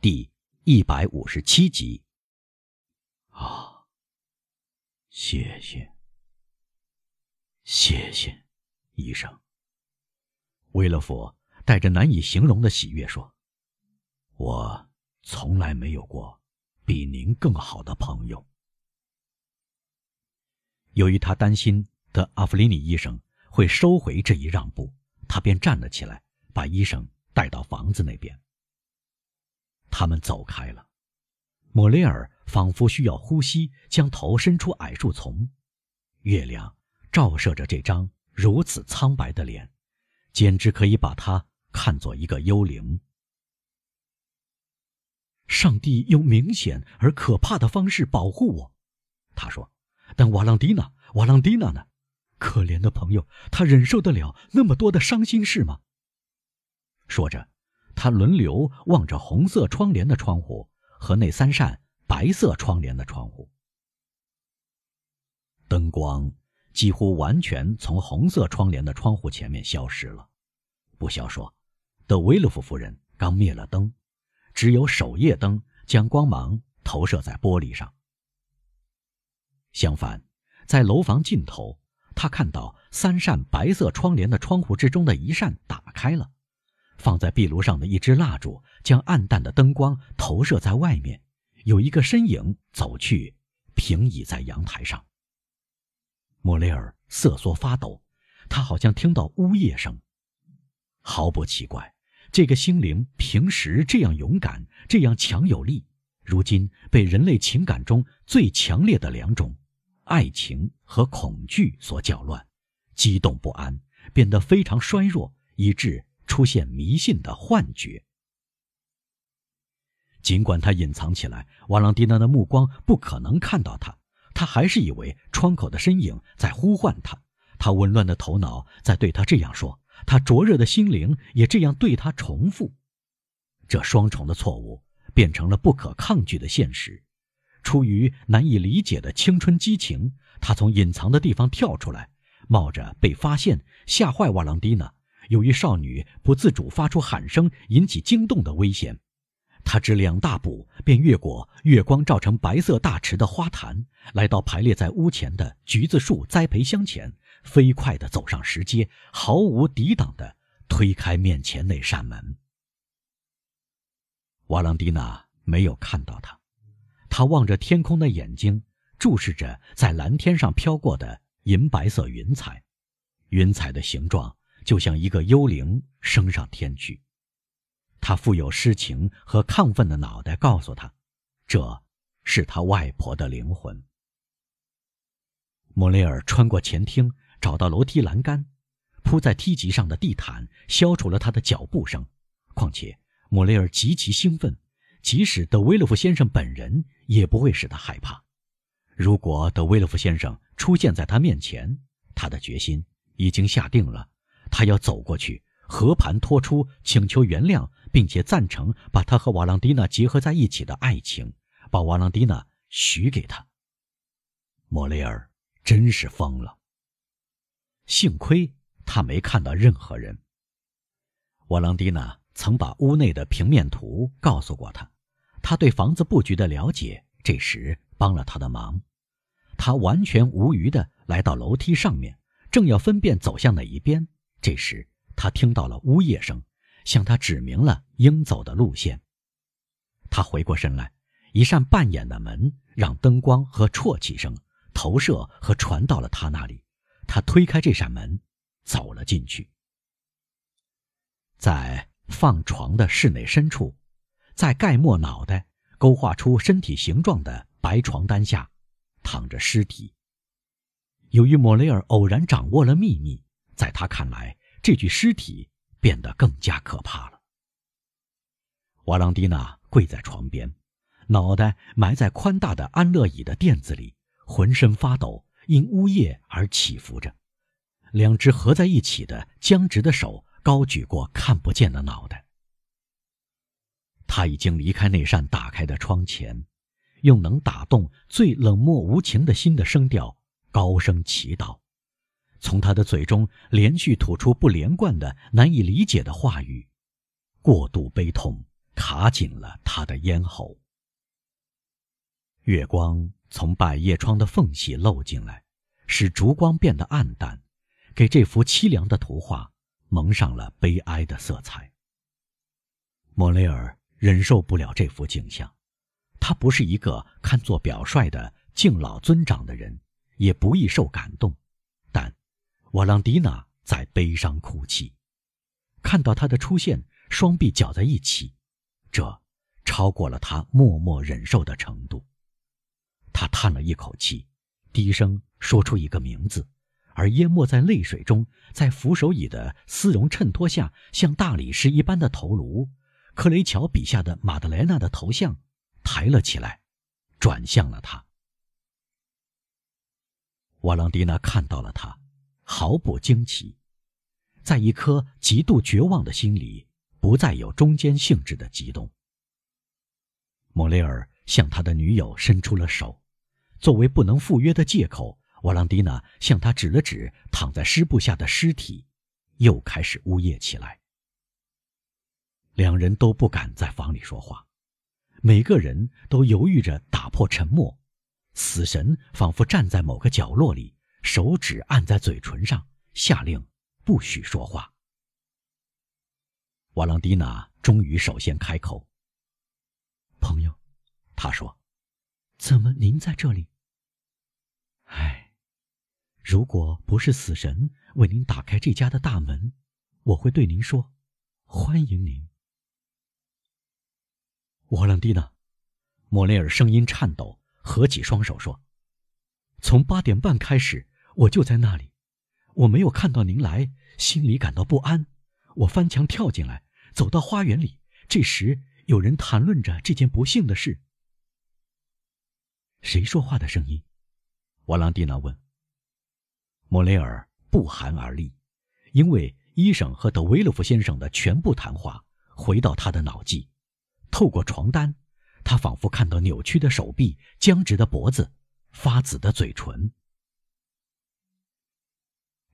第一百五十七集。啊，谢谢，谢谢，医生。威勒佛带着难以形容的喜悦说：“我从来没有过比您更好的朋友。”由于他担心的阿弗里尼医生会收回这一让步，他便站了起来，把医生带到房子那边。他们走开了，莫雷尔仿佛需要呼吸，将头伸出矮树丛。月亮照射着这张如此苍白的脸，简直可以把他看作一个幽灵。上帝用明显而可怕的方式保护我，他说。但瓦朗蒂娜，瓦朗蒂娜呢？可怜的朋友，他忍受得了那么多的伤心事吗？说着，他轮流望着红色窗帘的窗户和那三扇白色窗帘的窗户。灯光几乎完全从红色窗帘的窗户前面消失了。不消说，德维勒夫夫人刚灭了灯，只有守夜灯将光芒投射在玻璃上。相反，在楼房尽头，他看到三扇白色窗帘的窗户之中的一扇打开了，放在壁炉上的一支蜡烛将暗淡的灯光投射在外面，有一个身影走去，平倚在阳台上。莫雷尔瑟缩发抖，他好像听到呜咽声。毫不奇怪，这个心灵平时这样勇敢，这样强有力，如今被人类情感中最强烈的两种。爱情和恐惧所搅乱，激动不安，变得非常衰弱，以致出现迷信的幻觉。尽管他隐藏起来，瓦朗蒂娜的目光不可能看到他，他还是以为窗口的身影在呼唤他。他紊乱的头脑在对他这样说，他灼热的心灵也这样对他重复。这双重的错误变成了不可抗拒的现实。出于难以理解的青春激情，他从隐藏的地方跳出来，冒着被发现、吓坏瓦朗蒂娜。由于少女不自主发出喊声引起惊动的危险，他只两大步便越过月光照成白色大池的花坛，来到排列在屋前的橘子树栽培箱前，飞快地走上石阶，毫无抵挡地推开面前那扇门。瓦朗蒂娜没有看到他。他望着天空的眼睛，注视着在蓝天上飘过的银白色云彩，云彩的形状就像一个幽灵升上天去。他富有诗情和亢奋的脑袋告诉他，这是他外婆的灵魂。莫雷尔穿过前厅，找到楼梯栏杆，铺在梯级上的地毯消除了他的脚步声。况且莫雷尔极其兴奋。即使德威勒夫先生本人也不会使他害怕。如果德威勒夫先生出现在他面前，他的决心已经下定了，他要走过去，和盘托出，请求原谅，并且赞成把他和瓦朗蒂娜结合在一起的爱情，把瓦朗蒂娜许给他。莫雷尔真是疯了。幸亏他没看到任何人。瓦朗蒂娜。曾把屋内的平面图告诉过他，他对房子布局的了解这时帮了他的忙。他完全无余地来到楼梯上面，正要分辨走向哪一边，这时他听到了呜咽声，向他指明了应走的路线。他回过身来，一扇半掩的门让灯光和啜泣声投射和传到了他那里。他推开这扇门，走了进去，在。放床的室内深处，在盖没脑袋、勾画出身体形状的白床单下，躺着尸体。由于莫雷尔偶然掌握了秘密，在他看来，这具尸体变得更加可怕了。瓦朗蒂娜跪在床边，脑袋埋在宽大的安乐椅的垫子里，浑身发抖，因呜咽而起伏着，两只合在一起的僵直的手。高举过看不见的脑袋，他已经离开那扇打开的窗前，用能打动最冷漠无情的心的声调高声祈祷。从他的嘴中连续吐出不连贯的、难以理解的话语，过度悲痛卡紧了他的咽喉。月光从百叶窗的缝隙漏进来，使烛光变得暗淡，给这幅凄凉的图画蒙上了悲哀的色彩。莫雷尔忍受不了这幅景象，他不是一个堪作表率的敬老尊长的人，也不易受感动。瓦朗蒂娜在悲伤哭泣，看到他的出现，双臂绞在一起，这超过了他默默忍受的程度。他叹了一口气，低声说出一个名字，而淹没在泪水中，在扶手椅的丝绒衬托下，像大理石一般的头颅。克雷乔笔下的马德莱娜的头像抬了起来，转向了他。瓦朗蒂娜看到了他，毫不惊奇，在一颗极度绝望的心里，不再有中间性质的激动。莫雷尔向他的女友伸出了手，作为不能赴约的借口，瓦朗蒂娜向他指了指躺在湿布下的尸体，又开始呜咽起来。两人都不敢在房里说话，每个人都犹豫着打破沉默。死神仿佛站在某个角落里，手指按在嘴唇上，下令不许说话。瓦朗蒂娜终于首先开口：“朋友，他说，怎么您在这里？唉，如果不是死神为您打开这家的大门，我会对您说，欢迎您。”瓦朗蒂娜，莫雷尔声音颤抖，合起双手说：“从八点半开始，我就在那里。我没有看到您来，心里感到不安。我翻墙跳进来，走到花园里。这时，有人谈论着这件不幸的事。谁说话的声音？”瓦朗蒂娜问。莫雷尔不寒而栗，因为医生和德维勒夫先生的全部谈话回到他的脑际。透过床单，他仿佛看到扭曲的手臂、僵直的脖子、发紫的嘴唇。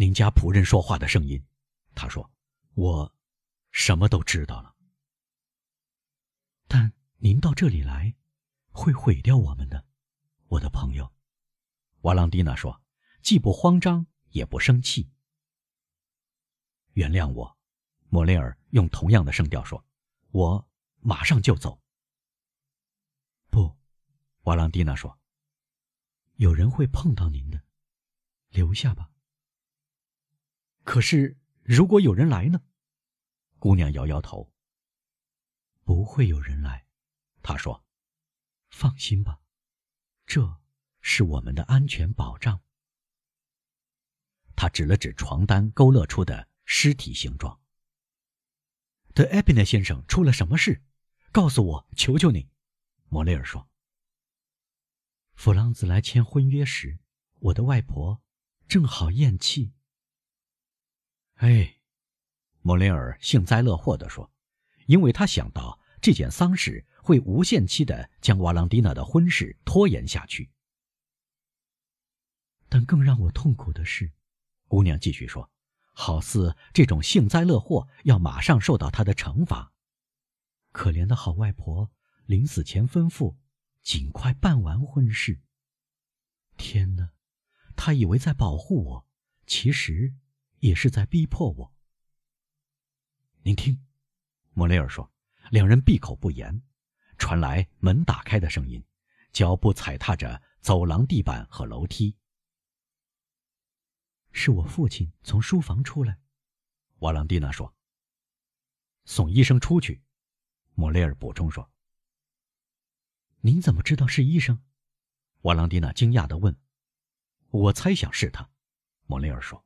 您家仆人说话的声音，他说：“我什么都知道了。”但您到这里来，会毁掉我们的，我的朋友。”瓦朗蒂娜说，既不慌张也不生气。“原谅我。”莫雷尔用同样的声调说，“我。”马上就走。不，瓦朗蒂娜说：“有人会碰到您的，留下吧。”可是，如果有人来呢？姑娘摇摇头。不会有人来，她说：“放心吧，这是我们的安全保障。”他指了指床单勾勒出的尸体形状。德埃比内先生出了什么事？告诉我，求求你，莫雷尔说。弗朗兹来签婚约时，我的外婆正好咽气。哎，莫雷尔幸灾乐祸地说，因为他想到这件丧事会无限期的将瓦朗蒂娜的婚事拖延下去。但更让我痛苦的是，姑娘继续说，好似这种幸灾乐祸要马上受到他的惩罚。可怜的好外婆临死前吩咐，尽快办完婚事。天哪，她以为在保护我，其实也是在逼迫我。您听，莫雷尔说，两人闭口不言，传来门打开的声音，脚步踩踏着走廊地板和楼梯。是我父亲从书房出来，瓦朗蒂娜说。送医生出去。莫雷尔补充说：“您怎么知道是医生？”瓦朗蒂娜惊讶地问。“我猜想是他。”莫雷尔说。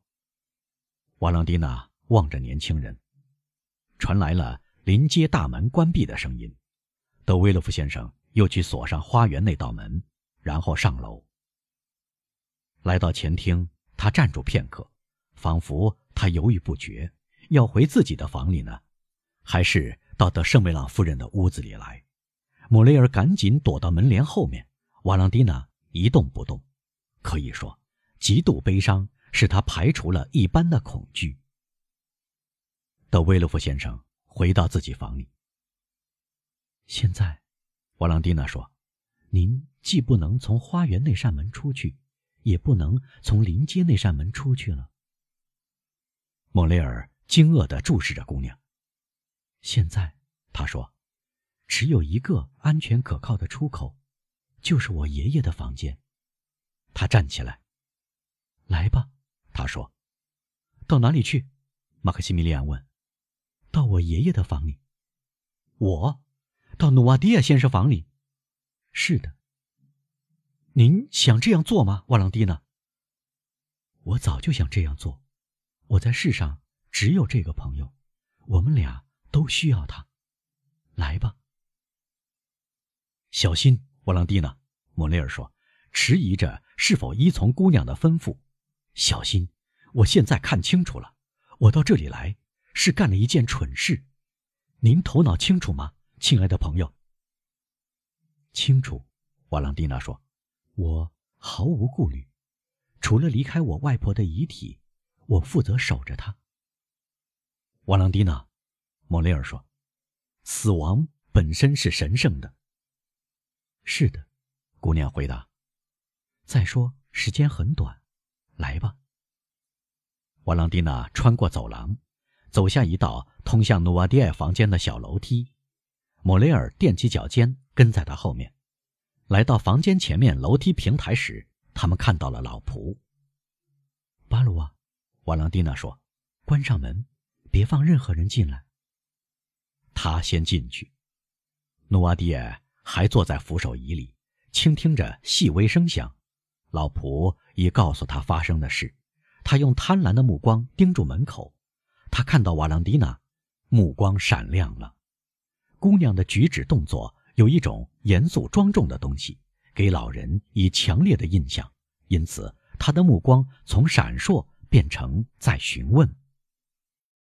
瓦朗蒂娜望着年轻人，传来了临街大门关闭的声音。德维洛夫先生又去锁上花园那道门，然后上楼。来到前厅，他站住片刻，仿佛他犹豫不决，要回自己的房里呢，还是？到德圣梅朗夫人的屋子里来，莫雷尔赶紧躲到门帘后面。瓦朗蒂娜一动不动，可以说，极度悲伤使他排除了一般的恐惧。德维洛夫先生回到自己房里。现在，瓦朗蒂娜说：“您既不能从花园那扇门出去，也不能从临街那扇门出去了。”莫雷尔惊愕地注视着姑娘。现在，他说：“只有一个安全可靠的出口，就是我爷爷的房间。”他站起来。“来吧。”他说。“到哪里去？”马克西米利安问。“到我爷爷的房里。”“我？到努瓦迪亚先生房里？”“是的。”“您想这样做吗，瓦朗蒂娜？”“我早就想这样做。我在世上只有这个朋友，我们俩。”都需要他，来吧。小心，沃朗蒂娜，莫雷尔说，迟疑着是否依从姑娘的吩咐。小心，我现在看清楚了，我到这里来是干了一件蠢事。您头脑清楚吗，亲爱的朋友？清楚，瓦朗蒂娜说，我毫无顾虑，除了离开我外婆的遗体，我负责守着她。瓦朗蒂娜。莫雷尔说：“死亡本身是神圣的。”是的，姑娘回答。再说，时间很短，来吧。瓦朗蒂娜穿过走廊，走下一道通向努瓦迪埃房间的小楼梯。莫雷尔踮起脚尖跟在他后面。来到房间前面楼梯平台时，他们看到了老仆。巴鲁瓦，瓦朗蒂娜说：“关上门，别放任何人进来。”他先进去，努瓦迪埃还坐在扶手椅里，倾听着细微声响。老仆已告诉他发生的事。他用贪婪的目光盯住门口。他看到瓦朗蒂娜，目光闪亮了。姑娘的举止动作有一种严肃庄重的东西，给老人以强烈的印象。因此，他的目光从闪烁变成在询问。